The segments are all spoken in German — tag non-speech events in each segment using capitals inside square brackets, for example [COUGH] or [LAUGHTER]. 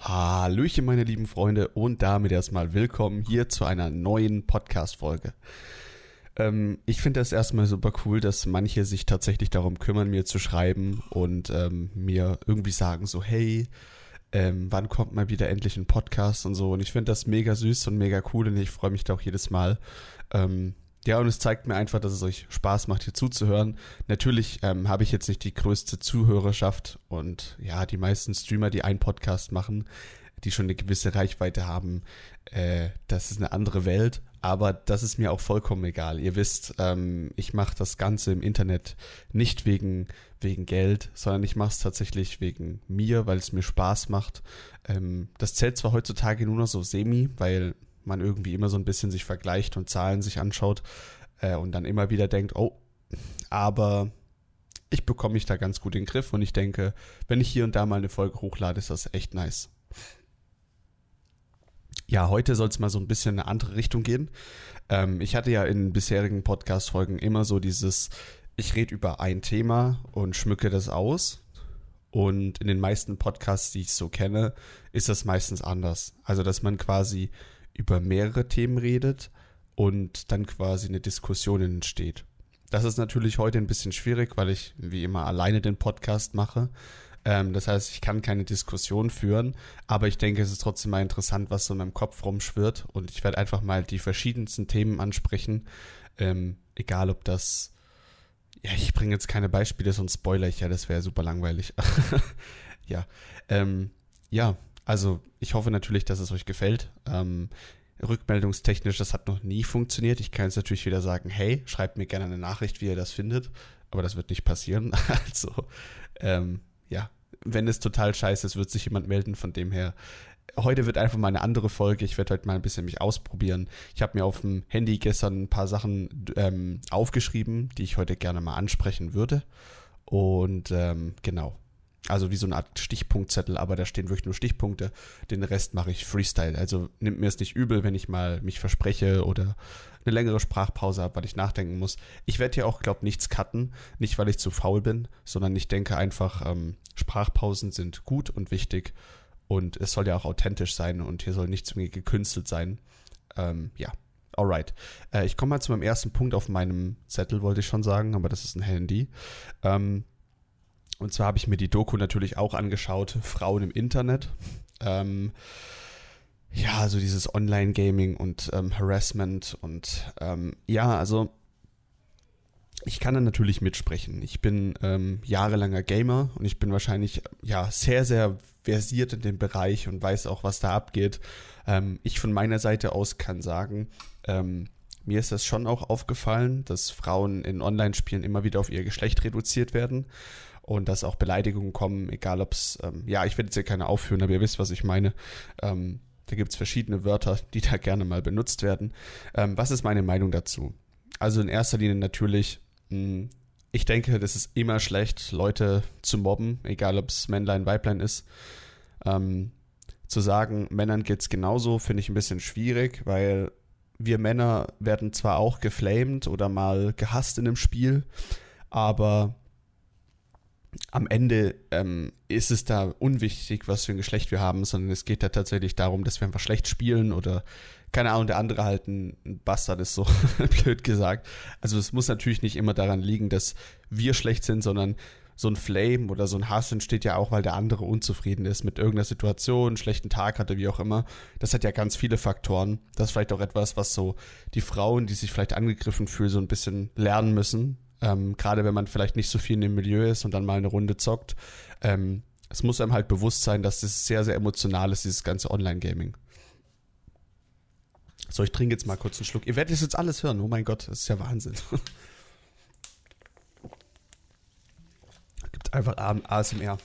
Hallöchen, meine lieben Freunde, und damit erstmal willkommen hier zu einer neuen Podcast-Folge. Ähm, ich finde das erstmal super cool, dass manche sich tatsächlich darum kümmern, mir zu schreiben und ähm, mir irgendwie sagen so, hey, ähm, wann kommt mal wieder endlich ein Podcast und so. Und ich finde das mega süß und mega cool und ich freue mich da auch jedes Mal. Ja, und es zeigt mir einfach, dass es euch Spaß macht, hier zuzuhören. Natürlich ähm, habe ich jetzt nicht die größte Zuhörerschaft und ja, die meisten Streamer, die einen Podcast machen, die schon eine gewisse Reichweite haben, äh, das ist eine andere Welt. Aber das ist mir auch vollkommen egal. Ihr wisst, ähm, ich mache das Ganze im Internet nicht wegen, wegen Geld, sondern ich mache es tatsächlich wegen mir, weil es mir Spaß macht. Ähm, das zählt zwar heutzutage nur noch so semi, weil man irgendwie immer so ein bisschen sich vergleicht und Zahlen sich anschaut äh, und dann immer wieder denkt, oh, aber ich bekomme mich da ganz gut in den Griff und ich denke, wenn ich hier und da mal eine Folge hochlade, ist das echt nice. Ja, heute soll es mal so ein bisschen in eine andere Richtung gehen. Ähm, ich hatte ja in bisherigen Podcast-Folgen immer so dieses, ich rede über ein Thema und schmücke das aus. Und in den meisten Podcasts, die ich so kenne, ist das meistens anders. Also, dass man quasi über mehrere Themen redet und dann quasi eine Diskussion entsteht. Das ist natürlich heute ein bisschen schwierig, weil ich wie immer alleine den Podcast mache. Ähm, das heißt, ich kann keine Diskussion führen, aber ich denke, es ist trotzdem mal interessant, was so in meinem Kopf rumschwirrt und ich werde einfach mal die verschiedensten Themen ansprechen. Ähm, egal, ob das. Ja, ich bringe jetzt keine Beispiele, sonst spoiler ich ja, das wäre super langweilig. [LAUGHS] ja. Ähm, ja, also ich hoffe natürlich, dass es euch gefällt. Ähm, rückmeldungstechnisch, das hat noch nie funktioniert. Ich kann jetzt natürlich wieder sagen, hey, schreibt mir gerne eine Nachricht, wie ihr das findet. Aber das wird nicht passieren. [LAUGHS] Also, ähm, ja, wenn es total scheiße ist, wird sich jemand melden. Von dem her, heute wird einfach mal eine andere Folge. Ich werde heute mal ein bisschen mich ausprobieren. Ich habe mir auf dem Handy gestern ein paar Sachen ähm, aufgeschrieben, die ich heute gerne mal ansprechen würde. Und ähm, genau, also wie so eine Art Stichpunktzettel, aber da stehen wirklich nur Stichpunkte. Den Rest mache ich Freestyle. Also nimmt mir es nicht übel, wenn ich mal mich verspreche oder eine längere Sprachpause habe, weil ich nachdenken muss. Ich werde hier auch, glaube nichts cutten. Nicht, weil ich zu faul bin, sondern ich denke einfach, ähm, Sprachpausen sind gut und wichtig. Und es soll ja auch authentisch sein und hier soll nichts irgendwie gekünstelt sein. Ähm, ja, alright. Äh, ich komme mal zu meinem ersten Punkt auf meinem Zettel, wollte ich schon sagen, aber das ist ein Handy. Ähm, und zwar habe ich mir die Doku natürlich auch angeschaut, Frauen im Internet. Ähm, ja, also dieses Online-Gaming und ähm, Harassment und ähm, ja, also ich kann da natürlich mitsprechen. Ich bin ähm, jahrelanger Gamer und ich bin wahrscheinlich ja sehr, sehr versiert in dem Bereich und weiß auch, was da abgeht. Ähm, ich von meiner Seite aus kann sagen, ähm, mir ist das schon auch aufgefallen, dass Frauen in Online-Spielen immer wieder auf ihr Geschlecht reduziert werden und dass auch Beleidigungen kommen, egal ob es, ähm, ja, ich werde jetzt hier keine aufführen, aber ihr wisst, was ich meine. Ähm, da gibt es verschiedene Wörter, [LAUGHS] die da gerne mal benutzt werden. Ähm, was ist meine Meinung dazu? Also in erster Linie natürlich, mh, hm, ich denke, das ist immer schlecht, Leute zu mobben, egal ob es Männlein, Weiblein ist. Ähm, zu sagen, Männern geht es genauso, finde ich ein bisschen schwierig, weil wir Männer werden zwar auch geflamed oder mal gehasst in einem Spiel, aber am Ende ähm, ist es da unwichtig, was für ein Geschlecht wir haben, sondern es geht da tatsächlich darum, dass wir einfach schlecht spielen oder keine Ahnung, der andere halt ein, Bastard ist, so [LAUGHS] blöd gesagt. Also es muss natürlich nicht immer daran liegen, dass wir schlecht sind, sondern so ein Flame oder so ein Hass entsteht ja auch, weil der andere unzufrieden ist mit irgendeiner Situation, einen schlechten Tag hatte, wie auch immer. Das hat ja ganz viele Faktoren. Das ist vielleicht auch etwas, was so die Frauen, die sich vielleicht angegriffen fühlen, so ein bisschen lernen müssen, ähm, Gerade wenn man vielleicht nicht so viel in dem Milieu ist und dann mal eine Runde zockt. Ähm, es muss einem halt bewusst sein, dass es sehr, sehr emotional ist, dieses ganze Online-Gaming. So, ich trinke jetzt mal kurz einen Schluck. Ihr werdet jetzt alles hören. Oh mein Gott, das ist ja Wahnsinn. [LAUGHS] Gibt einfach ASMR.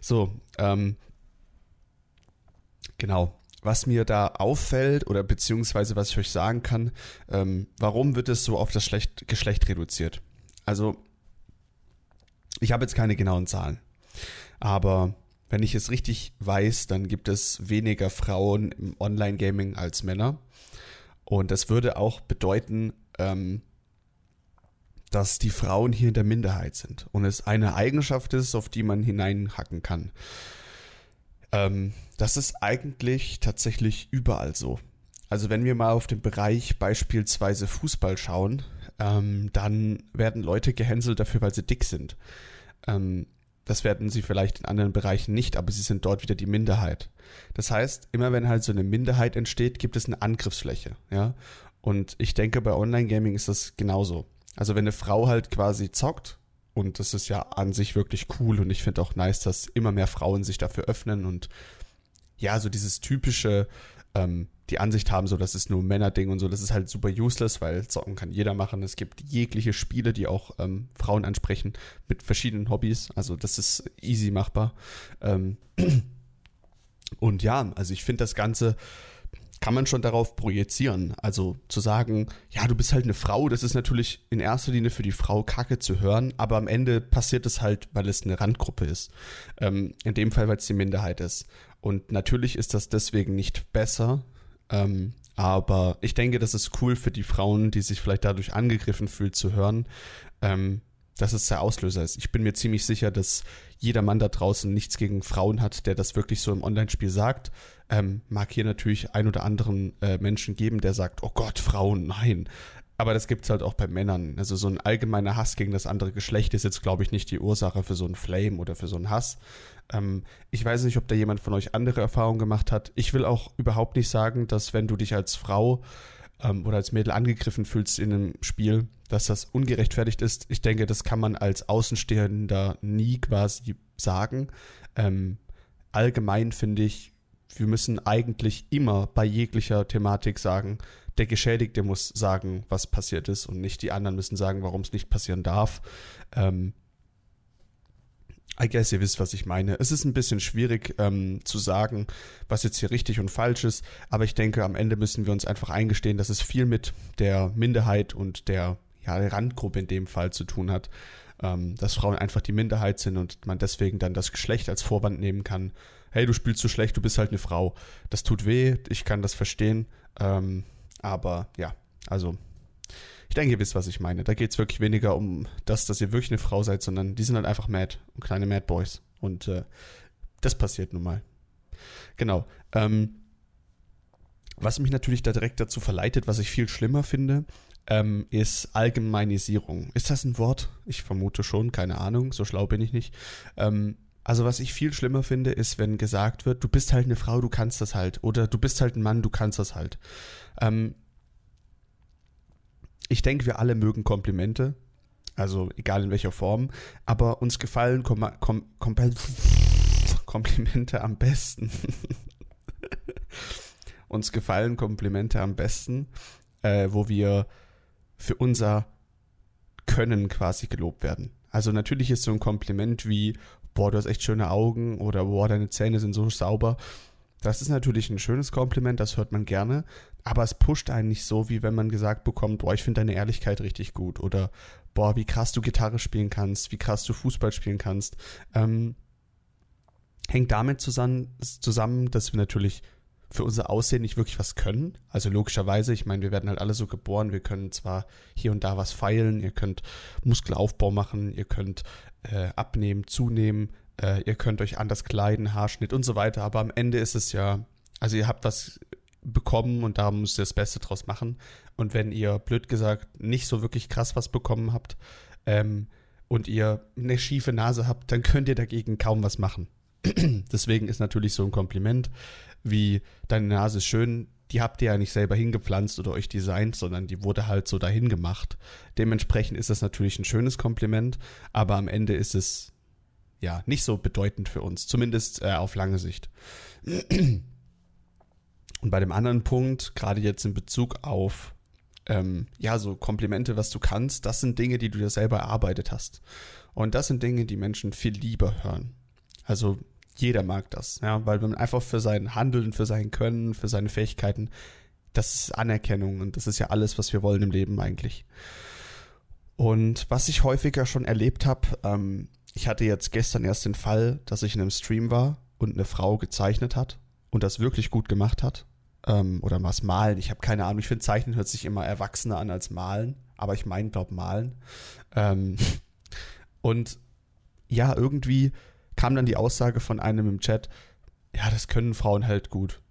So, ähm, genau was mir da auffällt oder beziehungsweise was ich euch sagen kann, ähm, warum wird es so auf das Schlecht, Geschlecht reduziert? Also, ich habe jetzt keine genauen Zahlen, aber wenn ich es richtig weiß, dann gibt es weniger Frauen im Online-Gaming als Männer. Und das würde auch bedeuten, ähm, dass die Frauen hier in der Minderheit sind und es eine Eigenschaft ist, auf die man hineinhacken kann. Ähm, das ist eigentlich tatsächlich überall so. Also wenn wir mal auf den Bereich beispielsweise Fußball schauen, ähm, dann werden Leute gehänselt dafür, weil sie dick sind. Ähm, das werden sie vielleicht in anderen Bereichen nicht, aber sie sind dort wieder die Minderheit. Das heißt, immer wenn halt so eine Minderheit entsteht, gibt es eine Angriffsfläche, ja. Und ich denke, bei Online-Gaming ist das genauso. Also wenn eine Frau halt quasi zockt, und das ist ja an sich wirklich cool und ich finde auch nice, dass immer mehr Frauen sich dafür öffnen und ja, so dieses typische, ähm, die Ansicht haben, so das ist nur ein Männerding und so, das ist halt super useless, weil Zocken kann jeder machen. Es gibt jegliche Spiele, die auch ähm, Frauen ansprechen mit verschiedenen Hobbys. Also das ist easy machbar. Ähm, [CLEARS THROAT] und ja, also ich finde das Ganze kann man schon darauf projizieren. Also zu sagen, ja, du bist halt eine Frau, das ist natürlich in erster Linie für die Frau Kacke zu hören, aber am Ende passiert es halt, weil es eine Randgruppe ist. Ähm, in dem Fall, weil es die Minderheit ist. Und natürlich ist das deswegen nicht besser, ähm, aber ich denke, das ist cool für die Frauen, die sich vielleicht dadurch angegriffen fühlen, zu hören, ähm, dass es der Auslöser ist. Ich bin mir ziemlich sicher, dass jeder Mann da draußen nichts gegen Frauen hat, der das wirklich so im Online-Spiel sagt. Ähm, mag hier natürlich ein oder anderen äh, Menschen geben, der sagt, oh Gott, Frauen, nein. Aber das gibt es halt auch bei Männern. Also so ein allgemeiner Hass gegen das andere Geschlecht ist jetzt, glaube ich, nicht die Ursache für so einen Flame oder für so einen Hass. Ähm, ich weiß nicht, ob da jemand von euch andere Erfahrungen gemacht hat. Ich will auch überhaupt nicht sagen, dass wenn du dich als Frau ähm, oder als Mädel angegriffen fühlst in einem Spiel, dass das ungerechtfertigt ist. Ich denke, das kann man als Außenstehender nie quasi sagen. Ähm, allgemein finde ich, wir müssen eigentlich immer bei jeglicher Thematik sagen, der Geschädigte muss sagen, was passiert ist und nicht die anderen müssen sagen, warum es nicht passieren darf. Ähm, I guess ihr wisst, was ich meine. Es ist ein bisschen schwierig ähm, zu sagen, was jetzt hier richtig und falsch ist, aber ich denke, am Ende müssen wir uns einfach eingestehen, dass es viel mit der Minderheit und der, ja, Randgruppe in dem Fall zu tun hat. Ähm, dass Frauen einfach die Minderheit sind und man deswegen dann das Geschlecht als Vorwand nehmen kann. Hey, du spielst so schlecht, du bist halt eine Frau. Das tut weh, ich kann das verstehen. Ähm, aber ja, also ich denke, ihr wisst, was ich meine. Da geht es wirklich weniger um das, dass ihr wirklich eine Frau seid, sondern die sind halt einfach mad und kleine Mad Boys. Und äh, das passiert nun mal. Genau. Ähm, was mich natürlich da direkt dazu verleitet, was ich viel schlimmer finde, ähm, ist Allgemeinisierung. Ist das ein Wort? Ich vermute schon, keine Ahnung, so schlau bin ich nicht. Ähm, also was ich viel schlimmer finde, ist, wenn gesagt wird, du bist halt eine Frau, du kannst das halt. Oder du bist halt ein Mann, du kannst das halt. Ähm, ich denke, wir alle mögen Komplimente. Also egal in welcher Form. Aber uns gefallen Kom Kom Kom [LAUGHS] Komplimente am besten. [LAUGHS] uns gefallen Komplimente am besten, äh, wo wir für unser Können quasi gelobt werden. Also natürlich ist so ein Kompliment wie, boah, du hast echt schöne Augen oder boah, deine Zähne sind so sauber. Das ist natürlich ein schönes Kompliment, das hört man gerne, aber es pusht einen nicht so, wie wenn man gesagt bekommt, boah, ich finde deine Ehrlichkeit richtig gut oder boah, wie krass du Gitarre spielen kannst, wie krass du Fußball spielen kannst. Ähm, hängt damit zusammen, zusammen, dass wir natürlich für unser Aussehen nicht wirklich was können. Also logischerweise, ich meine, wir werden halt alle so geboren, wir können zwar hier und da was feilen, ihr könnt Muskelaufbau machen, ihr könnt äh, abnehmen, zunehmen, äh, ihr könnt euch anders kleiden, Haarschnitt und so weiter, aber am Ende ist es ja, also ihr habt was bekommen und da müsst ihr das Beste draus machen. Und wenn ihr, blöd gesagt, nicht so wirklich krass was bekommen habt ähm, und ihr eine schiefe Nase habt, dann könnt ihr dagegen kaum was machen. [CLEARS THROAT] Deswegen ist natürlich so ein Kompliment wie deine Nase ist schön, die habt ihr ja nicht selber hingepflanzt oder euch designt, sondern die wurde halt so dahin gemacht. Dementsprechend ist das natürlich ein schönes Kompliment, aber am Ende ist es ja nicht so bedeutend für uns, zumindest äh, auf lange Sicht. Und bei dem anderen Punkt, gerade jetzt in Bezug auf ähm, ja, so Komplimente, was du kannst, das sind Dinge, die du dir selber erarbeitet hast. Und das sind Dinge, die Menschen viel lieber hören. Also jeder mag das, ja, weil man einfach für sein Handeln, für sein Können, für seine Fähigkeiten, das ist Anerkennung und das ist ja alles, was wir wollen im Leben eigentlich. Und was ich häufiger schon erlebt habe, ähm, ich hatte jetzt gestern erst den Fall, dass ich in einem Stream war und eine Frau gezeichnet hat und das wirklich gut gemacht hat. Ähm, oder was malen, ich habe keine Ahnung. Ich finde, Zeichnen hört sich immer erwachsener an als malen, aber ich meine, glaube malen. Ähm, [LAUGHS] und ja, irgendwie kam dann die Aussage von einem im Chat, ja, das können Frauen halt gut.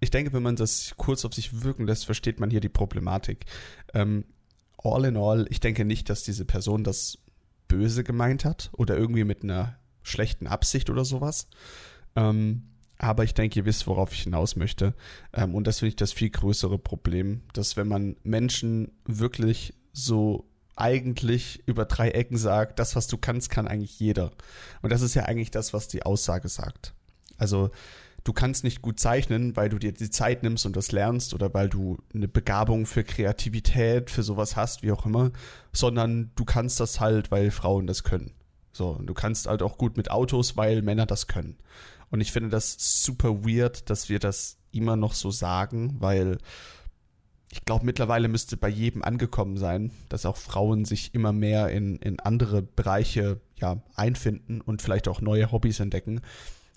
Ich denke, wenn man das kurz auf sich wirken lässt, versteht man hier die Problematik. Ähm, all in all, ich denke nicht, dass diese Person das böse gemeint hat oder irgendwie mit einer schlechten Absicht oder sowas. Ähm, aber ich denke, ihr wisst, worauf ich hinaus möchte. Ähm, und das finde ich das viel größere Problem, dass wenn man Menschen wirklich so eigentlich über drei Ecken sagt, das, was du kannst, kann eigentlich jeder. Und das ist ja eigentlich das, was die Aussage sagt. Also du kannst nicht gut zeichnen, weil du dir die Zeit nimmst und das lernst oder weil du eine Begabung für Kreativität, für sowas hast, wie auch immer, sondern du kannst das halt, weil Frauen das können. So, und du kannst halt auch gut mit Autos, weil Männer das können. Und ich finde das super weird, dass wir das immer noch so sagen, weil ich glaube, mittlerweile müsste bei jedem angekommen sein, dass auch Frauen sich immer mehr in, in andere Bereiche ja, einfinden und vielleicht auch neue Hobbys entdecken.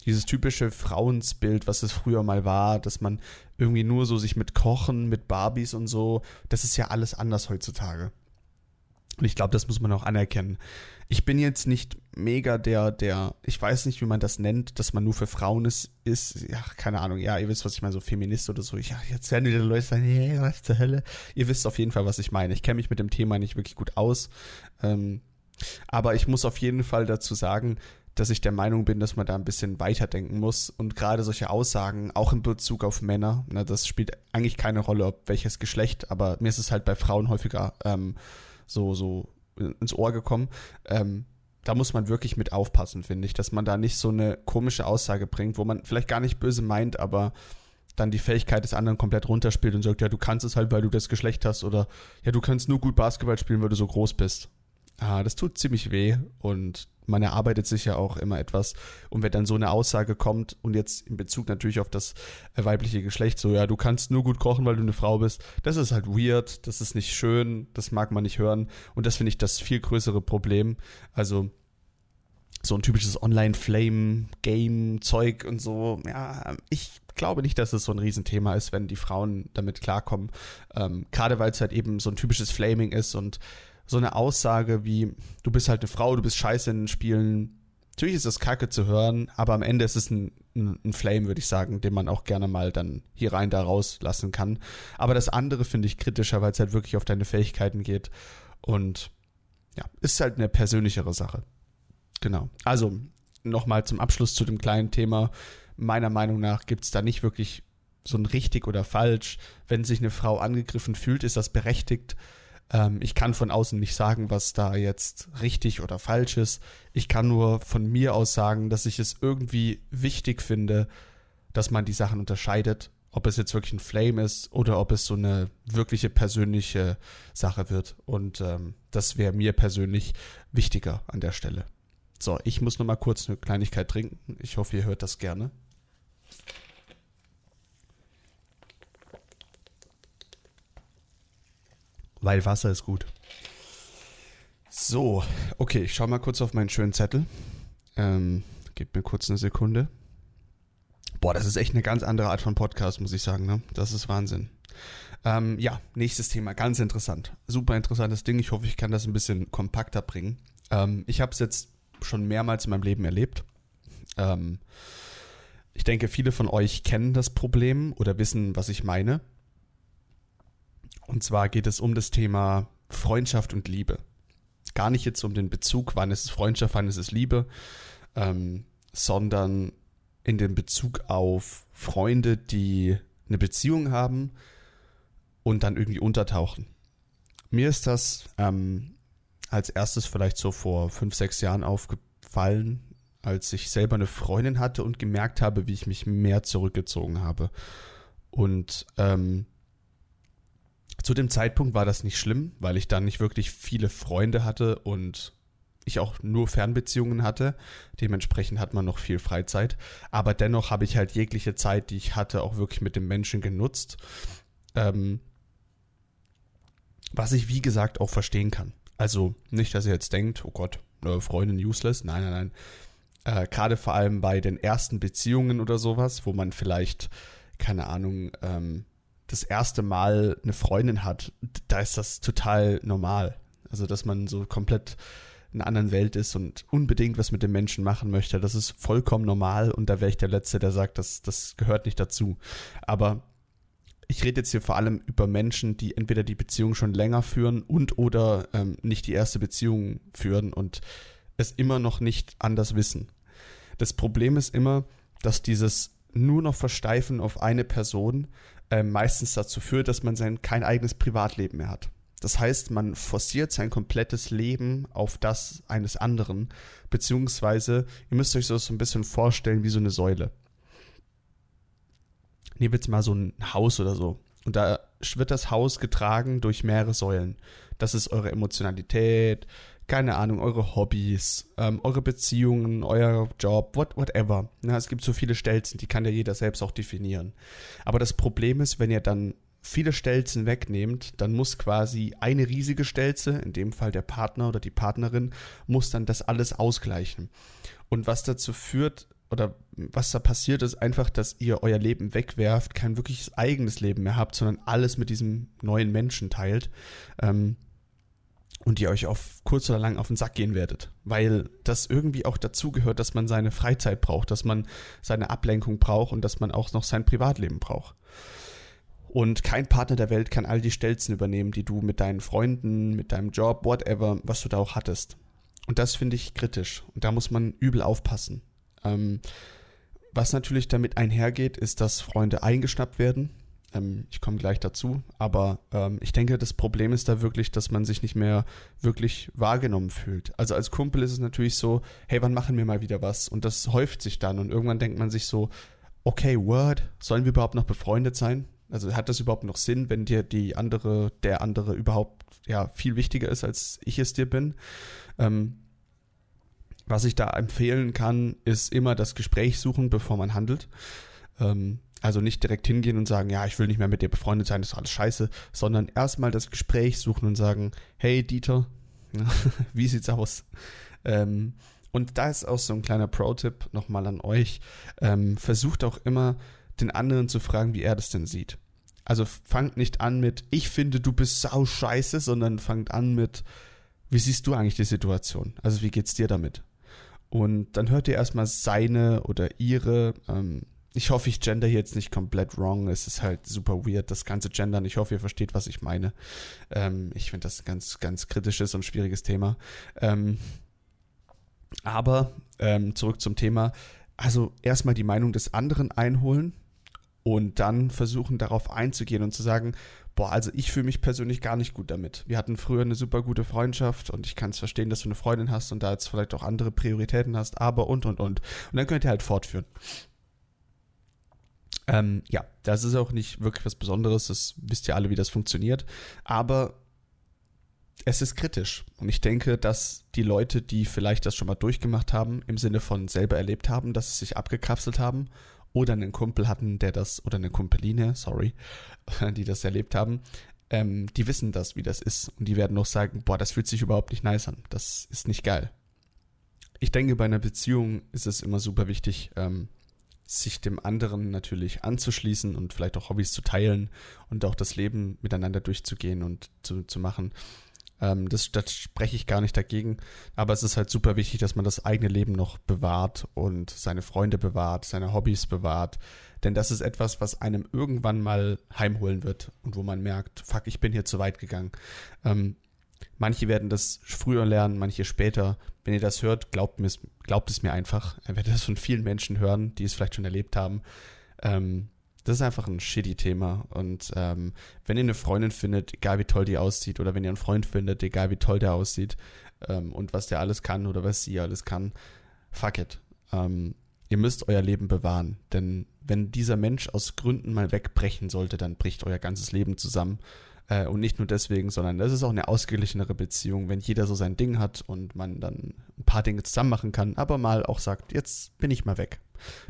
Dieses typische Frauensbild, was es früher mal war, dass man irgendwie nur so sich mit Kochen, mit Barbies und so, das ist ja alles anders heutzutage. Und ich glaube, das muss man auch anerkennen. Ich bin jetzt nicht mega der, der, ich weiß nicht, wie man das nennt, dass man nur für Frauen ist, ist, ja, keine Ahnung, ja, ihr wisst, was ich meine, so Feminist oder so. Ja, jetzt werden wieder Leute sagen, hey, was zur Hölle? Ihr wisst auf jeden Fall, was ich meine. Ich kenne mich mit dem Thema nicht wirklich gut aus. Ähm, aber ich muss auf jeden Fall dazu sagen, dass ich der Meinung bin, dass man da ein bisschen weiterdenken muss. Und gerade solche Aussagen, auch in Bezug auf Männer, ne, das spielt eigentlich keine Rolle, ob welches Geschlecht, aber mir ist es halt bei Frauen häufiger ähm, so, so ins Ohr gekommen. Ähm, da muss man wirklich mit aufpassen, finde ich, dass man da nicht so eine komische Aussage bringt, wo man vielleicht gar nicht böse meint, aber dann die Fähigkeit des anderen komplett runterspielt und sagt, ja, du kannst es halt, weil du das Geschlecht hast oder ja, du kannst nur gut Basketball spielen, weil du so groß bist. Ah, das tut ziemlich weh und man erarbeitet sich ja auch immer etwas. Und wenn dann so eine Aussage kommt und jetzt in Bezug natürlich auf das äh, weibliche Geschlecht, so ja, du kannst nur gut kochen, weil du eine Frau bist, das ist halt weird, das ist nicht schön, das mag man nicht hören. Und das finde ich das viel größere Problem. Also so ein typisches Online-Flame-Game-Zeug und so. Ja, ich glaube nicht, dass es so ein Riesenthema ist, wenn die Frauen damit klarkommen. Ähm, Gerade weil es halt eben so ein typisches Flaming ist und so eine Aussage wie, du bist halt eine Frau, du bist scheiße in Spielen. Natürlich ist das kacke zu hören, aber am Ende ist es ein, ein, ein Flame, würde ich sagen, den man auch gerne mal dann hier rein da rauslassen kann. Aber das andere finde ich kritischer, weil es halt wirklich auf deine Fähigkeiten geht. Und ja, ist halt eine persönlichere Sache. Genau. Also, nochmal zum Abschluss zu dem kleinen Thema. Meiner Meinung nach gibt es da nicht wirklich so ein richtig oder falsch. Wenn sich eine Frau angegriffen fühlt, ist das berechtigt. Ähm, ich kann von außen nicht sagen, was da jetzt richtig oder falsch ist. Ich kann nur von mir aus sagen, dass ich es irgendwie wichtig finde, dass man die Sachen unterscheidet. Ob es jetzt wirklich ein Flame ist oder ob es so eine wirkliche persönliche Sache wird. Und ähm, das wäre mir persönlich wichtiger an der Stelle. So, ich muss noch mal kurz eine Kleinigkeit trinken. Ich hoffe, ihr hört das gerne. Weil Wasser ist gut. So, okay, ich schaue mal kurz auf meinen schönen Zettel. Ähm, gebt mir kurz eine Sekunde. Boah, das ist echt eine ganz andere Art von Podcast, muss ich sagen. Ne? Das ist Wahnsinn. Ähm, ja, nächstes Thema, ganz interessant. Super interessantes Ding. Ich hoffe, ich kann das ein bisschen kompakter bringen. Ähm, ich habe es jetzt schon mehrmals in meinem Leben erlebt. Ähm, ich denke, viele von euch kennen das Problem oder wissen, was ich meine. Und zwar geht es um das Thema Freundschaft und Liebe. Gar nicht jetzt um den Bezug, wann ist es Freundschaft, wann ist es Liebe, ähm, sondern in den Bezug auf Freunde, die eine Beziehung haben und dann irgendwie untertauchen. Mir ist das ähm, als erstes vielleicht so vor fünf, sechs Jahren aufgefallen, als ich selber eine Freundin hatte und gemerkt habe, wie ich mich mehr zurückgezogen habe. Und ähm, zu dem Zeitpunkt war das nicht schlimm, weil ich dann nicht wirklich viele Freunde hatte und ich auch nur Fernbeziehungen hatte. Dementsprechend hat man noch viel Freizeit. Aber dennoch habe ich halt jegliche Zeit, die ich hatte, auch wirklich mit dem Menschen genutzt. Ähm, was ich, wie gesagt, auch verstehen kann. Also nicht, dass ihr jetzt denkt, oh Gott, Freundin useless. Nein, nein, nein. Äh, Gerade vor allem bei den ersten Beziehungen oder sowas, wo man vielleicht, keine Ahnung, ähm, das erste Mal eine Freundin hat, da ist das total normal. Also, dass man so komplett einer anderen Welt ist und unbedingt was mit dem Menschen machen möchte. Das ist vollkommen normal und da wäre ich der Letzte, der sagt, das, das gehört nicht dazu. Aber ich rede jetzt hier vor allem über Menschen, die entweder die Beziehung schon länger führen und oder ähm, nicht die erste Beziehung führen und es immer noch nicht anders wissen. Das Problem ist immer, dass dieses nur noch Versteifen auf eine Person äh, meistens dazu führt, dass man sein kein eigenes Privatleben mehr hat. Das heißt, man forciert sein komplettes Leben auf das eines anderen, beziehungsweise ihr müsst euch das so ein bisschen vorstellen wie so eine Säule. Nehmt jetzt mal so ein Haus oder so. Und da wird das Haus getragen durch mehrere Säulen. Das ist eure Emotionalität, keine Ahnung, eure Hobbys, ähm, eure Beziehungen, euer Job, what, whatever. Ja, es gibt so viele Stelzen, die kann ja jeder selbst auch definieren. Aber das Problem ist, wenn ihr dann viele Stelzen wegnehmt, dann muss quasi eine riesige Stelze, in dem Fall der Partner oder die Partnerin, muss dann das alles ausgleichen. Und was dazu führt, oder was da passiert, ist einfach, dass ihr euer Leben wegwerft, kein wirkliches eigenes Leben mehr habt, sondern alles mit diesem neuen Menschen teilt. Ähm, und ihr euch auf kurz oder lang auf den Sack gehen werdet, weil das irgendwie auch dazugehört, dass man seine Freizeit braucht, dass man seine Ablenkung braucht und dass man auch noch sein Privatleben braucht. Und kein Partner der Welt kann all die Stelzen übernehmen, die du mit deinen Freunden, mit deinem Job, whatever, was du da auch hattest. Und das finde ich kritisch. Und da muss man übel aufpassen. Ähm, was natürlich damit einhergeht, ist, dass Freunde eingeschnappt werden. Ähm, ich komme gleich dazu. Aber ähm, ich denke, das Problem ist da wirklich, dass man sich nicht mehr wirklich wahrgenommen fühlt. Also als Kumpel ist es natürlich so, hey, wann machen wir mal wieder was? Und das häuft sich dann. Und irgendwann denkt man sich so, okay, Word, sollen wir überhaupt noch befreundet sein? Also hat das überhaupt noch Sinn, wenn dir die andere, der andere überhaupt ja viel wichtiger ist, als ich es dir bin? Ähm, was ich da empfehlen kann, ist immer das Gespräch suchen, bevor man handelt. Ähm, also nicht direkt hingehen und sagen, ja, ich will nicht mehr mit dir befreundet sein, das ist alles scheiße, sondern erstmal das Gespräch suchen und sagen, hey Dieter, [LAUGHS] wie sieht's aus? Ähm, und da ist auch so ein kleiner Pro-Tipp nochmal an euch. Ähm, versucht auch immer den anderen zu fragen, wie er das denn sieht. Also fangt nicht an mit, ich finde, du bist sau scheiße, sondern fangt an mit, wie siehst du eigentlich die Situation? Also wie geht's dir damit? Und dann hört ihr erstmal seine oder ihre. Ähm, ich hoffe, ich gender hier jetzt nicht komplett wrong. Es ist halt super weird, das ganze Gendern. Ich hoffe, ihr versteht, was ich meine. Ähm, ich finde das ein ganz, ganz kritisches und schwieriges Thema. Ähm, aber ähm, zurück zum Thema. Also erstmal die Meinung des anderen einholen und dann versuchen darauf einzugehen und zu sagen, boah, also ich fühle mich persönlich gar nicht gut damit. Wir hatten früher eine super gute Freundschaft und ich kann es verstehen, dass du eine Freundin hast und da jetzt vielleicht auch andere Prioritäten hast, aber und und und. Und dann könnt ihr halt fortführen. Ähm, ja, das ist auch nicht wirklich was Besonderes, das wisst ihr alle, wie das funktioniert. Aber es ist kritisch. Und ich denke, dass die Leute, die vielleicht das schon mal durchgemacht haben, im Sinne von selber erlebt haben, dass sie sich abgekapselt haben oder einen Kumpel hatten, der das, oder eine Kumpeline, sorry, [LAUGHS] die das erlebt haben, ähm, die wissen das, wie das ist. Und die werden noch sagen, boah, das fühlt sich überhaupt nicht nice an. Das ist nicht geil. Ich denke, bei einer Beziehung ist es immer super wichtig, ähm, sich dem anderen natürlich anzuschließen und vielleicht auch Hobbys zu teilen und auch das Leben miteinander durchzugehen und zu, zu machen. Ähm, das, das spreche ich gar nicht dagegen. Aber es ist halt super wichtig, dass man das eigene Leben noch bewahrt und seine Freunde bewahrt, seine Hobbys bewahrt. Denn das ist etwas, was einem irgendwann mal heimholen wird und wo man merkt, fuck, ich bin hier zu weit gegangen. Ähm, manche werden das früher lernen, manche später. Wenn ihr das hört, glaubt, glaubt es mir einfach. Ihr werdet das von vielen Menschen hören, die es vielleicht schon erlebt haben. Ähm, das ist einfach ein shitty Thema. Und ähm, wenn ihr eine Freundin findet, egal wie toll die aussieht, oder wenn ihr einen Freund findet, egal wie toll der aussieht ähm, und was der alles kann oder was sie alles kann, fuck it. Ähm, ihr müsst euer Leben bewahren. Denn wenn dieser Mensch aus Gründen mal wegbrechen sollte, dann bricht euer ganzes Leben zusammen. Äh, und nicht nur deswegen, sondern das ist auch eine ausgeglichenere Beziehung, wenn jeder so sein Ding hat und man dann ein paar Dinge zusammen machen kann, aber mal auch sagt, jetzt bin ich mal weg.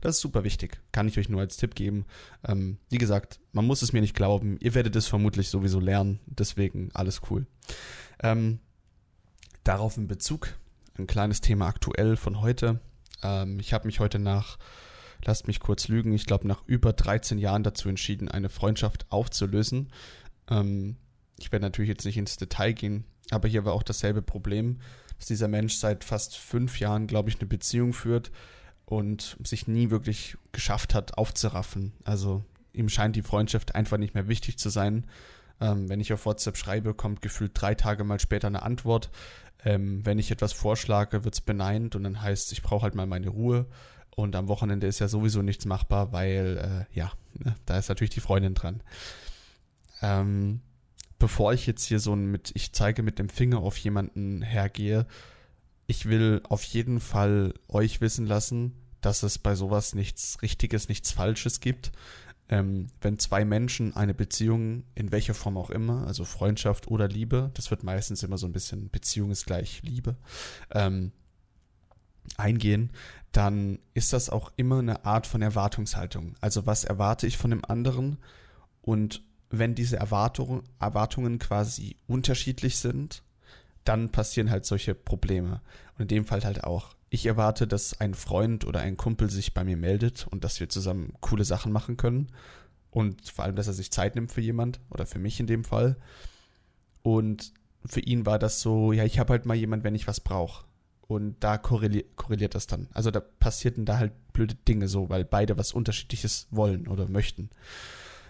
Das ist super wichtig. Kann ich euch nur als Tipp geben. Ähm, wie gesagt, man muss es mir nicht glauben. Ihr werdet es vermutlich sowieso lernen. Deswegen alles cool. Ähm, darauf in Bezug ein kleines Thema aktuell von heute. Ähm, ich habe mich heute nach, lasst mich kurz lügen, ich glaube nach über 13 Jahren dazu entschieden, eine Freundschaft aufzulösen. Ähm, ich werde natürlich jetzt nicht ins Detail gehen, aber hier war auch dasselbe Problem, dass dieser Mensch seit fast fünf Jahren, glaube ich, eine Beziehung führt und sich nie wirklich geschafft hat, aufzuraffen. Also ihm scheint die Freundschaft einfach nicht mehr wichtig zu sein. Ähm, wenn ich auf WhatsApp schreibe, kommt gefühlt drei Tage mal später eine Antwort. Ähm, wenn ich etwas vorschlage, wird es beneint und dann heißt, ich brauche halt mal meine Ruhe. Und am Wochenende ist ja sowieso nichts machbar, weil, äh, ja, ne, da ist natürlich die Freundin dran. Ähm, bevor ich jetzt hier so mit, ich zeige mit dem Finger auf jemanden hergehe, ich will auf jeden Fall euch wissen lassen, dass es bei sowas nichts Richtiges, nichts Falsches gibt. Ähm, wenn zwei Menschen eine Beziehung, in welcher Form auch immer, also Freundschaft oder Liebe, das wird meistens immer so ein bisschen Beziehung ist gleich Liebe, ähm, eingehen, dann ist das auch immer eine Art von Erwartungshaltung. Also was erwarte ich von dem anderen und wenn diese Erwartung, Erwartungen quasi unterschiedlich sind, dann passieren halt solche Probleme. Und in dem Fall halt auch. Ich erwarte, dass ein Freund oder ein Kumpel sich bei mir meldet und dass wir zusammen coole Sachen machen können. Und vor allem, dass er sich Zeit nimmt für jemand oder für mich in dem Fall. Und für ihn war das so, ja, ich habe halt mal jemand, wenn ich was brauche. Und da korreliert, korreliert das dann. Also da passierten da halt blöde Dinge so, weil beide was Unterschiedliches wollen oder möchten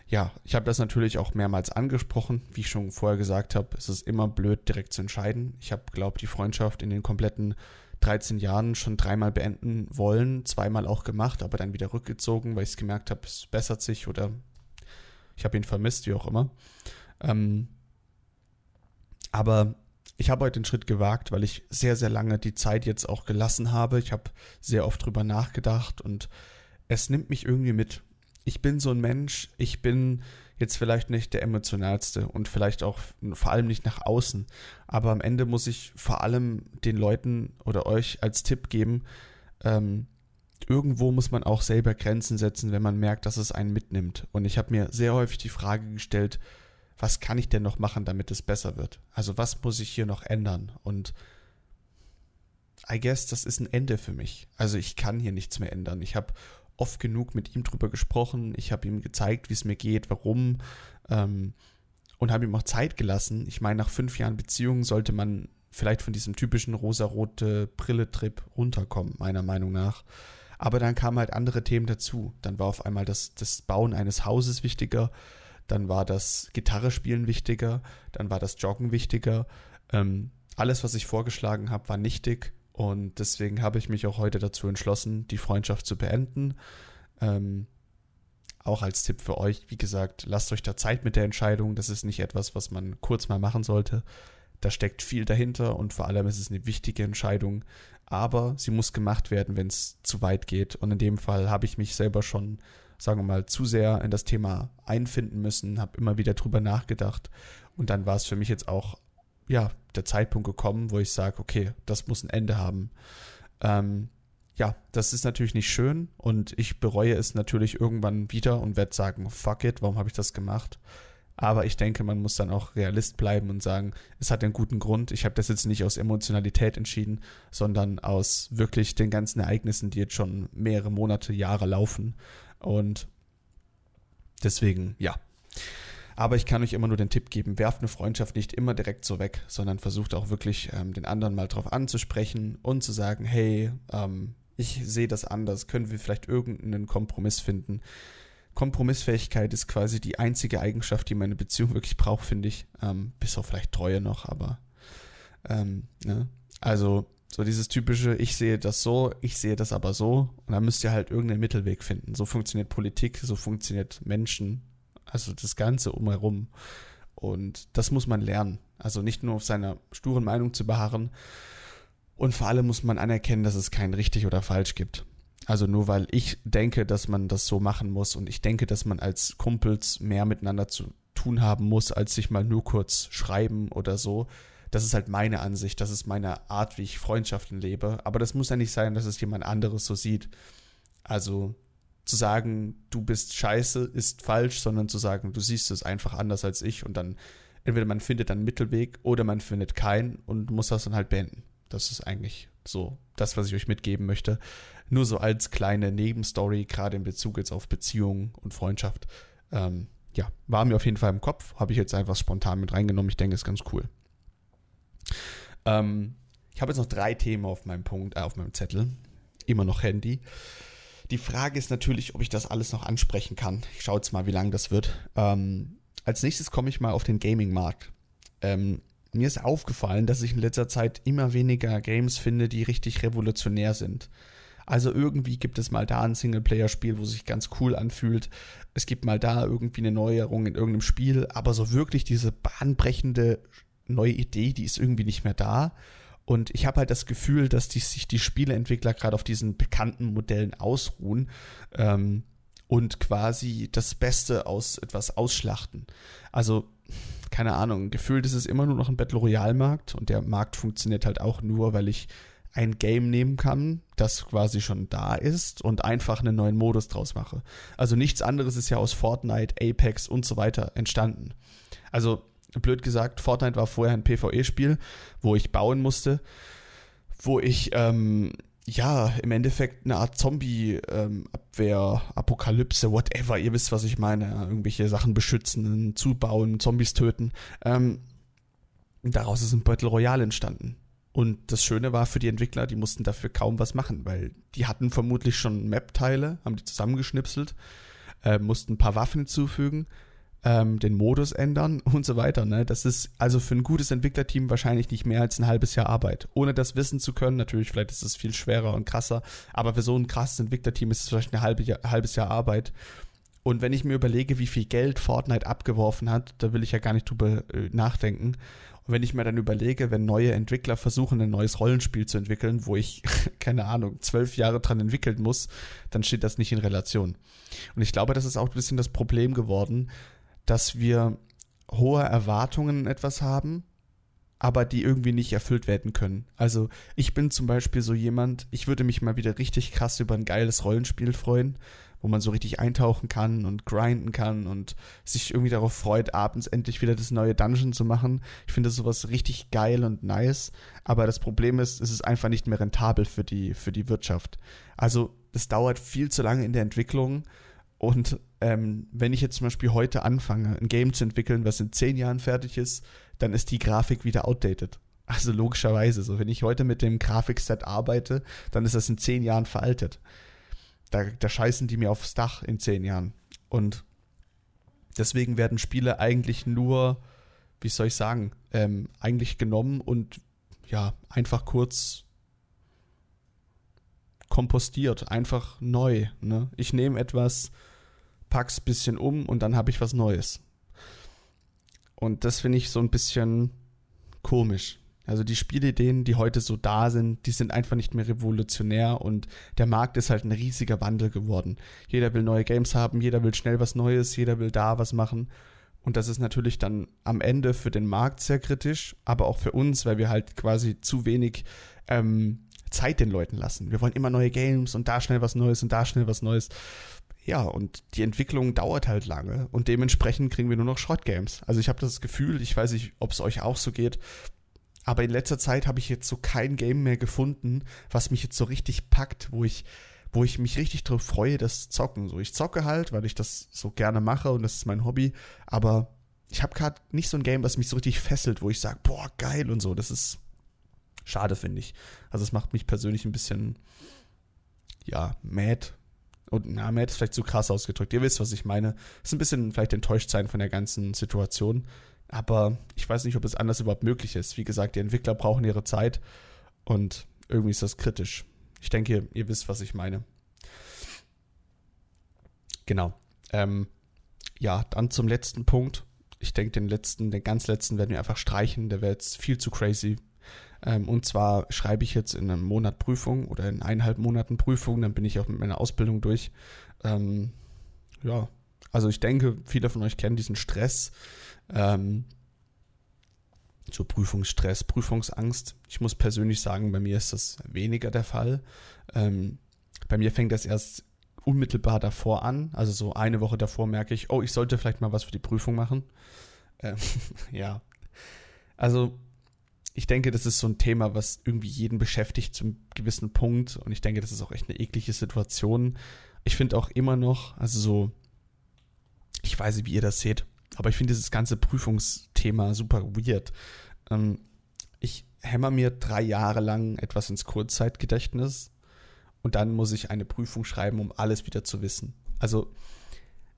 ja, ich habe das natürlich auch mehrmals angesprochen. Wie ich schon vorher gesagt habe, es ist immer blöd, direkt zu entscheiden. Ich habe, glaube die Freundschaft in den kompletten 13 Jahren schon dreimal beenden wollen, zweimal auch gemacht, aber dann wieder rückgezogen, weil ich es gemerkt habe, es bessert sich oder ich habe ihn vermisst, wie auch immer. Ähm, aber ich habe heute den Schritt gewagt, weil ich sehr, sehr lange die Zeit jetzt auch gelassen habe. Ich habe sehr oft drüber nachgedacht und es nimmt mich irgendwie mit ich bin so ein Mensch, ich bin jetzt vielleicht nicht der emotionalste und vielleicht auch vor allem nicht nach außen, aber am Ende muss ich vor allem den Leuten oder euch als Tipp geben, ähm, irgendwo muss man auch selber Grenzen setzen, wenn man merkt, dass es einen mitnimmt. Und ich habe mir sehr häufig die Frage gestellt, was kann ich denn noch machen, damit es besser wird? Also was muss ich hier noch ändern? Und I guess, das ist ein Ende für mich. Also ich kann hier nichts mehr ändern. Ich habe oft genug mit ihm drüber gesprochen. Ich habe ihm gezeigt, wie es mir geht, warum. Ähm, und habe ihm auch Zeit gelassen. Ich meine, nach fünf Jahren Beziehung sollte man vielleicht von diesem typischen rosarote Brille-Trip runterkommen, meiner Meinung nach. Aber dann kamen halt andere Themen dazu. Dann war auf einmal das, das Bauen eines Hauses wichtiger. Dann war das Gitarre spielen wichtiger. Dann war das Joggen wichtiger. Ähm, alles, was ich vorgeschlagen habe, war nichtig. Und deswegen habe ich mich auch heute dazu entschlossen, die Freundschaft zu beenden. Ähm, auch als Tipp für euch, wie gesagt, lasst euch da Zeit mit der Entscheidung. Das ist nicht etwas, was man kurz mal machen sollte. Da steckt viel dahinter und vor allem ist es eine wichtige Entscheidung. Aber sie muss gemacht werden, wenn es zu weit geht. Und in dem Fall habe ich mich selber schon, sagen wir mal, zu sehr in das Thema einfinden müssen, habe immer wieder drüber nachgedacht. Und dann war es für mich jetzt auch ja, der Zeitpunkt gekommen, wo ich sage, okay, das muss ein Ende haben. Ähm, ja, das ist natürlich nicht schön und ich bereue es natürlich irgendwann wieder und werde sagen, fuck it, warum habe ich das gemacht? Aber ich denke, man muss dann auch Realist bleiben und sagen, es hat einen guten Grund. Ich habe das jetzt nicht aus Emotionalität entschieden, sondern aus wirklich den ganzen Ereignissen, die jetzt schon mehrere Monate, Jahre laufen. Und deswegen, ja. Aber ich kann euch immer nur den Tipp geben, werft eine Freundschaft nicht immer direkt so weg, sondern versucht auch wirklich ähm, den anderen mal drauf anzusprechen und zu sagen, hey, ähm, ich sehe das anders, können wir vielleicht irgendeinen Kompromiss finden. Kompromissfähigkeit ist quasi die einzige Eigenschaft, die meine Beziehung wirklich braucht, finde ich. Ähm, bis auf vielleicht Treue noch, aber ähm, ne? also so dieses typische, ich sehe das so, ich sehe das aber so. Und dann müsst ihr halt irgendeinen Mittelweg finden. So funktioniert Politik, so funktioniert Menschen, also das Ganze umherum. Und das muss man lernen. Also nicht nur auf seiner sturen Meinung zu beharren. Und vor allem muss man anerkennen, dass es kein richtig oder falsch gibt. Also nur weil ich denke, dass man das so machen muss und ich denke, dass man als Kumpels mehr miteinander zu tun haben muss, als sich mal nur kurz schreiben oder so. Das ist halt meine Ansicht, das ist meine Art, wie ich Freundschaften lebe. Aber das muss ja nicht sein, dass es jemand anderes so sieht. Also zu sagen, du bist scheiße, ist falsch, sondern zu sagen, du siehst es einfach anders als ich und dann entweder man findet einen Mittelweg oder man findet keinen und muss das dann halt beenden. Das ist eigentlich so das, was ich euch mitgeben möchte. Nur so als kleine Nebenstory, gerade in Bezug jetzt auf Beziehungen und Freundschaft. Ähm, ja, war mir auf jeden Fall im Kopf, habe ich jetzt einfach spontan mit reingenommen. Ich denke, ist ganz cool. Ähm, ich habe jetzt noch drei Themen auf meinem Punkt, äh, auf meinem Zettel. Immer noch Handy. Die Frage ist natürlich, ob ich das alles noch ansprechen kann. Ich schaue jetzt mal, wie lang das wird. Ähm, als nächstes komme ich mal auf den Gaming-Markt. Ähm, mir ist aufgefallen, dass ich in letzter Zeit immer weniger Games finde, die richtig revolutionär sind. Also irgendwie gibt es mal da ein Singleplayer-Spiel, wo sich ganz cool anfühlt. Es gibt mal da irgendwie eine Neuerung in irgendeinem Spiel, aber so wirklich diese bahnbrechende neue Idee, die ist irgendwie nicht mehr da. Und ich habe halt das Gefühl, dass die, sich die Spieleentwickler gerade auf diesen bekannten Modellen ausruhen ähm, und quasi das Beste aus etwas ausschlachten. Also, keine Ahnung, gefühlt ist es immer nur noch ein Battle Royale-Markt und der Markt funktioniert halt auch nur, weil ich ein Game nehmen kann, das quasi schon da ist und einfach einen neuen Modus draus mache. Also nichts anderes ist ja aus Fortnite, Apex und so weiter entstanden. Also blöd gesagt, Fortnite war vorher ein PvE-Spiel, wo ich bauen musste, wo ich ähm, ja im Endeffekt eine Art Zombie-Abwehr, ähm, Apokalypse, whatever, ihr wisst, was ich meine, irgendwelche Sachen beschützen, zubauen, Zombies töten. Ähm, daraus ist ein Battle Royale entstanden. Und das Schöne war für die Entwickler, die mussten dafür kaum was machen, weil die hatten vermutlich schon Map-Teile, haben die zusammengeschnipselt, äh, mussten ein paar Waffen hinzufügen, ähm, den Modus ändern [LAUGHS] und so weiter. Ne? Das ist also für ein gutes Entwicklerteam wahrscheinlich nicht mehr als ein halbes Jahr Arbeit. Ohne das wissen zu können, natürlich, vielleicht ist es viel schwerer und krasser, aber für so ein krasses Entwicklerteam ist es vielleicht ein halbe Jahr, halbes Jahr Arbeit. Und wenn ich mir überlege, wie viel Geld Fortnite abgeworfen hat, da will ich ja gar nicht drüber äh, nachdenken. Und wenn ich mir dann überlege, wenn neue Entwickler versuchen, ein neues Rollenspiel zu entwickeln, wo ich, [LAUGHS] keine Ahnung, zwölf Jahre dran entwickeln muss, dann steht das nicht in Relation. Und ich glaube, das ist auch ein bisschen das Problem geworden, dass wir hohe Erwartungen in etwas haben, aber die irgendwie nicht erfüllt werden können. Also ich bin zum Beispiel so jemand, ich würde mich mal wieder richtig krass über ein geiles Rollenspiel freuen, wo man so richtig eintauchen kann und grinden kann und sich irgendwie darauf freut, abends endlich wieder das neue Dungeon zu machen. Ich finde sowas richtig geil und nice. Aber das Problem ist, es ist einfach nicht mehr rentabel für die, für die Wirtschaft. Also es dauert viel zu lange in der Entwicklung. Und ähm, wenn ich jetzt zum Beispiel heute anfange, ein Game zu entwickeln, was in zehn Jahren fertig ist, dann ist die Grafik wieder outdated. Also logischerweise, so wenn ich heute mit dem Grafikset arbeite, dann ist das in zehn Jahren veraltet da, da scheißen die mir aufs Dach in zehn Jahren. Und deswegen werden Spiele eigentlich nur, wie soll ich sagen, ähm, eigentlich genommen und ja, einfach kurz kompostiert, einfach neu. Ne? Ich nehme etwas, pack's ein bisschen um und dann habe ich was Neues. Und das finde ich so ein bisschen komisch. Also die Spielideen, die heute so da sind, die sind einfach nicht mehr revolutionär und der Markt ist halt ein riesiger Wandel geworden. Jeder will neue Games haben, jeder will schnell was Neues, jeder will da was machen. Und das ist natürlich dann am Ende für den Markt sehr kritisch, aber auch für uns, weil wir halt quasi zu wenig ähm, Zeit den Leuten lassen. Wir wollen immer neue Games und da schnell was Neues und da schnell was Neues. Ja, und die Entwicklung dauert halt lange und dementsprechend kriegen wir nur noch Schrottgames. Also ich habe das Gefühl, ich weiß nicht, ob es euch auch so geht, aber in letzter Zeit habe ich jetzt so kein Game mehr gefunden, was mich jetzt so richtig packt, wo ich, wo ich mich richtig drauf freue, das Zocken. So, ich zocke halt, weil ich das so gerne mache und das ist mein Hobby. Aber ich habe gerade nicht so ein Game, was mich so richtig fesselt, wo ich sage, boah, geil und so. Das ist schade, finde ich. Also es macht mich persönlich ein bisschen, ja, mad. Und na, mad ist vielleicht zu krass ausgedrückt. Ihr wisst, was ich meine. Es ist ein bisschen vielleicht enttäuscht sein von der ganzen Situation. Aber ich weiß nicht, ob es anders überhaupt möglich ist. Wie gesagt, die Entwickler brauchen ihre Zeit und irgendwie ist das kritisch. Ich denke, ihr wisst, was ich meine. Genau. Ähm, ja, dann zum letzten Punkt. Ich denke, den letzten, den ganz letzten werden wir einfach streichen. Der wäre jetzt viel zu crazy. Ähm, und zwar schreibe ich jetzt in einem Monat Prüfung oder in eineinhalb Monaten Prüfung, dann bin ich auch mit meiner Ausbildung durch. Ähm, ja, also ich denke, viele von euch kennen diesen Stress, ähm, so Prüfungsstress, Prüfungsangst. Ich muss persönlich sagen, bei mir ist das weniger der Fall. Ähm, bei mir fängt das erst unmittelbar davor an. Also so eine Woche davor merke ich, oh, ich sollte vielleicht mal was für die Prüfung machen. Ähm, [LAUGHS] ja. Also ich denke, das ist so ein Thema, was irgendwie jeden beschäftigt zum gewissen Punkt. Und ich denke, das ist auch echt eine eklige Situation. Ich finde auch immer noch, also so, ich weiß nicht, wie ihr das seht, aber ich finde dieses ganze Prüfungsthema super weird. Ähm, ich hämmer mir drei Jahre lang etwas ins Kurzzeitgedächtnis und dann muss ich eine Prüfung schreiben, um alles wieder zu wissen. Also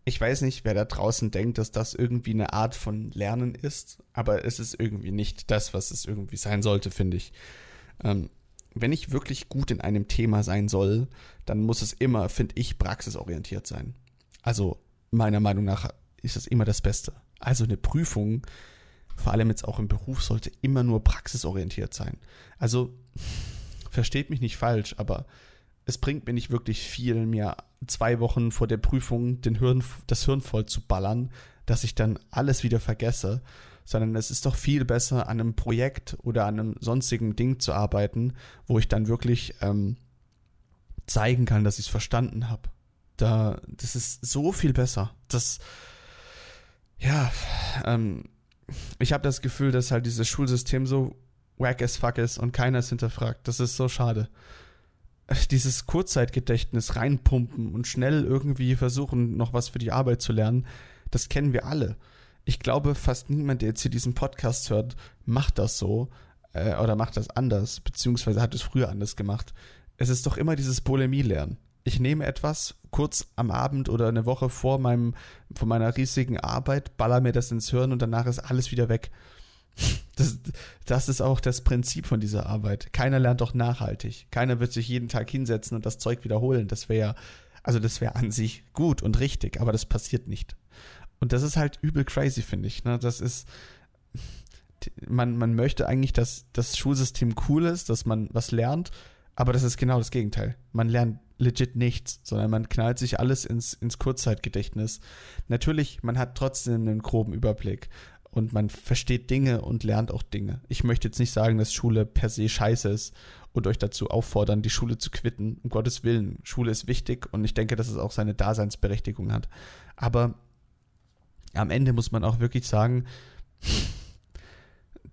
ich weiß nicht, wer da draußen denkt, dass das irgendwie eine Art von Lernen ist, aber es ist irgendwie nicht das, was es irgendwie sein sollte, finde ich. Ähm, wenn ich wirklich gut in einem Thema sein soll, dann muss es immer, finde ich, praxisorientiert sein. Also meiner Meinung nach ist das immer das Beste. Also eine Prüfung, vor allem jetzt auch im Beruf, sollte immer nur praxisorientiert sein. Also versteht mich nicht falsch, aber es bringt mir nicht wirklich viel, mir zwei Wochen vor der Prüfung den Hirn, das Hirn voll zu ballern, dass ich dann alles wieder vergesse, sondern es ist doch viel besser, an einem Projekt oder an einem sonstigen Ding zu arbeiten, wo ich dann wirklich ähm, zeigen kann, dass ich es verstanden habe. Da, das ist so viel besser. Das, ja, ähm, ich habe das Gefühl, dass halt dieses Schulsystem so wack as fuck ist und keiner es hinterfragt. Das ist so schade. Dieses Kurzzeitgedächtnis reinpumpen und schnell irgendwie versuchen, noch was für die Arbeit zu lernen, das kennen wir alle. Ich glaube, fast niemand, der jetzt hier diesen Podcast hört, macht das so äh, oder macht das anders, beziehungsweise hat es früher anders gemacht. Es ist doch immer dieses Bulimie-Lernen ich nehme etwas kurz am Abend oder eine Woche vor meinem, vor meiner riesigen Arbeit, baller mir das ins Hirn und danach ist alles wieder weg. Das, das ist auch das Prinzip von dieser Arbeit. Keiner lernt doch nachhaltig. Keiner wird sich jeden Tag hinsetzen und das Zeug wiederholen. Das wäre, also das wäre an sich gut und richtig, aber das passiert nicht. Und das ist halt übel crazy, finde ich. Ne? Das ist, man, man möchte eigentlich, dass das Schulsystem cool ist, dass man was lernt, aber das ist genau das Gegenteil. Man lernt legit nichts, sondern man knallt sich alles ins, ins Kurzzeitgedächtnis. Natürlich, man hat trotzdem einen groben Überblick und man versteht Dinge und lernt auch Dinge. Ich möchte jetzt nicht sagen, dass Schule per se scheiße ist und euch dazu auffordern, die Schule zu quitten. Um Gottes Willen, Schule ist wichtig und ich denke, dass es auch seine Daseinsberechtigung hat. Aber am Ende muss man auch wirklich sagen,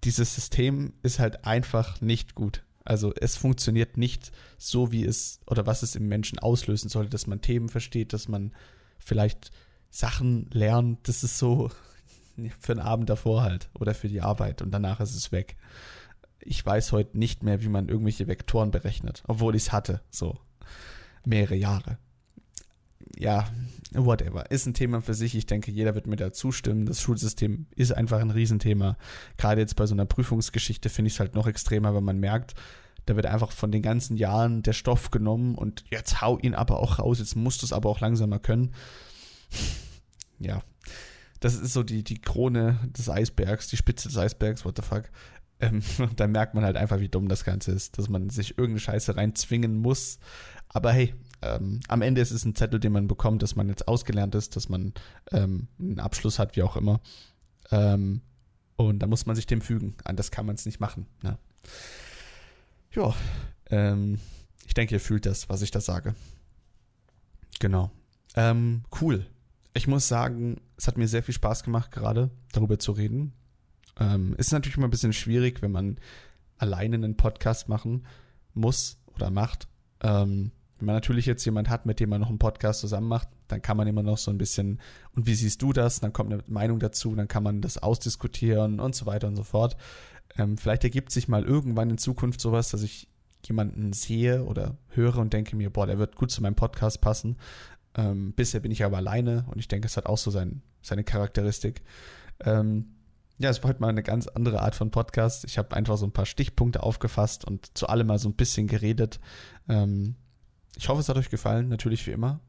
dieses System ist halt einfach nicht gut. Also es funktioniert nicht so, wie es oder was es im Menschen auslösen sollte, dass man Themen versteht, dass man vielleicht Sachen lernt. Das ist so für den Abend davor halt oder für die Arbeit und danach ist es weg. Ich weiß heute nicht mehr, wie man irgendwelche Vektoren berechnet, obwohl ich es hatte, so mehrere Jahre. Ja, whatever. Ist ein Thema für sich. Ich denke, jeder wird mir da zustimmen. Das Schulsystem ist einfach ein Riesenthema. Gerade jetzt bei so einer Prüfungsgeschichte finde ich es halt noch extremer, wenn man merkt, da wird einfach von den ganzen Jahren der Stoff genommen und jetzt hau ihn aber auch raus. Jetzt musst du es aber auch langsamer können. Ja, das ist so die, die Krone des Eisbergs, die Spitze des Eisbergs, what the fuck. Ähm, [LAUGHS] da merkt man halt einfach, wie dumm das Ganze ist, dass man sich irgendeine Scheiße reinzwingen muss. Aber hey, ähm, am Ende ist es ein Zettel, den man bekommt, dass man jetzt ausgelernt ist, dass man ähm, einen Abschluss hat, wie auch immer. Ähm, und da muss man sich dem fügen. Anders kann man es nicht machen. Ne? Ja, ähm, ich denke, ihr fühlt das, was ich da sage. Genau. Ähm, cool. Ich muss sagen, es hat mir sehr viel Spaß gemacht, gerade darüber zu reden. Ähm, ist natürlich immer ein bisschen schwierig, wenn man alleine einen Podcast machen muss oder macht. Ähm, wenn man natürlich jetzt jemand hat, mit dem man noch einen Podcast zusammen macht, dann kann man immer noch so ein bisschen, und wie siehst du das? Dann kommt eine Meinung dazu, dann kann man das ausdiskutieren und so weiter und so fort. Ähm, vielleicht ergibt sich mal irgendwann in Zukunft sowas, dass ich jemanden sehe oder höre und denke mir, boah, der wird gut zu meinem Podcast passen. Ähm, bisher bin ich aber alleine und ich denke, es hat auch so sein, seine Charakteristik. Ähm, ja, es war heute mal eine ganz andere Art von Podcast. Ich habe einfach so ein paar Stichpunkte aufgefasst und zu allem mal so ein bisschen geredet. Ähm, ich hoffe, es hat euch gefallen, natürlich wie immer.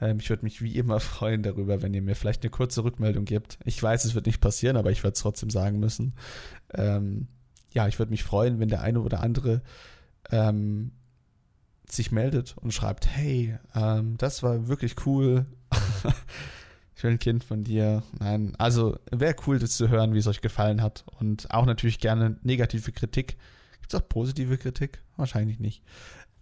Ähm, ich würde mich wie immer [LAUGHS] freuen darüber, wenn ihr mir vielleicht eine kurze Rückmeldung gebt. Ich weiß, es wird nicht passieren, aber ich werde es trotzdem sagen müssen. Ähm, ja, ich würde mich freuen, wenn der eine oder andere ähm, sich meldet und schreibt, hey, ähm, das war wirklich cool. [LAUGHS] ich will ein Kind von dir. Nein, also wäre cool, das zu hören, wie es euch gefallen hat. Und auch natürlich gerne negative Kritik. Gibt es auch positive Kritik? Wahrscheinlich nicht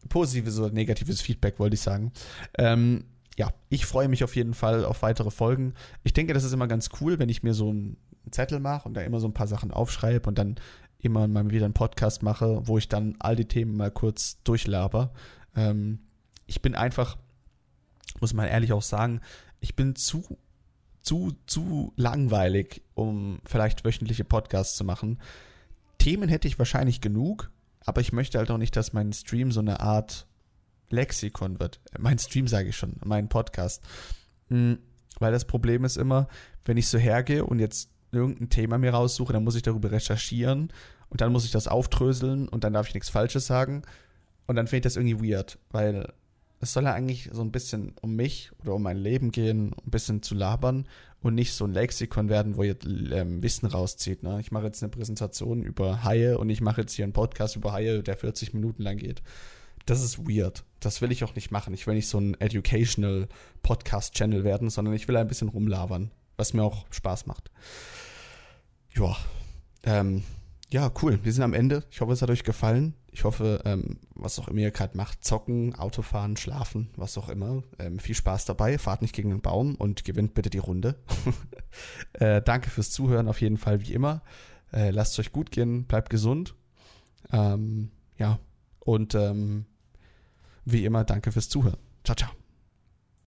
positives oder negatives Feedback, wollte ich sagen. Ähm, ja, ich freue mich auf jeden Fall auf weitere Folgen. Ich denke, das ist immer ganz cool, wenn ich mir so einen Zettel mache und da immer so ein paar Sachen aufschreibe und dann immer mal wieder einen Podcast mache, wo ich dann all die Themen mal kurz durchlaber. Ähm, ich bin einfach, muss man ehrlich auch sagen, ich bin zu, zu, zu langweilig, um vielleicht wöchentliche Podcasts zu machen Themen hätte ich wahrscheinlich genug, aber ich möchte halt auch nicht, dass mein Stream so eine Art Lexikon wird. Mein Stream sage ich schon, mein Podcast. Hm, weil das Problem ist immer, wenn ich so hergehe und jetzt irgendein Thema mir raussuche, dann muss ich darüber recherchieren und dann muss ich das auftröseln und dann darf ich nichts Falsches sagen. Und dann finde ich das irgendwie weird, weil es soll ja eigentlich so ein bisschen um mich oder um mein Leben gehen, ein bisschen zu labern und nicht so ein Lexikon werden, wo ihr ähm, Wissen rauszieht. Ne? Ich mache jetzt eine Präsentation über Haie und ich mache jetzt hier einen Podcast über Haie, der 40 Minuten lang geht. Das ist weird. Das will ich auch nicht machen. Ich will nicht so ein educational Podcast-Channel werden, sondern ich will ein bisschen rumlabern, was mir auch Spaß macht. Ja, ähm, ja, cool. Wir sind am Ende. Ich hoffe, es hat euch gefallen. Ich hoffe, ähm, was auch immer ihr gerade macht, zocken, Autofahren, schlafen, was auch immer. Ähm, viel Spaß dabei. Fahrt nicht gegen den Baum und gewinnt bitte die Runde. [LAUGHS] äh, danke fürs Zuhören auf jeden Fall, wie immer. Äh, lasst es euch gut gehen, bleibt gesund. Ähm, ja, und ähm, wie immer, danke fürs Zuhören. Ciao, ciao.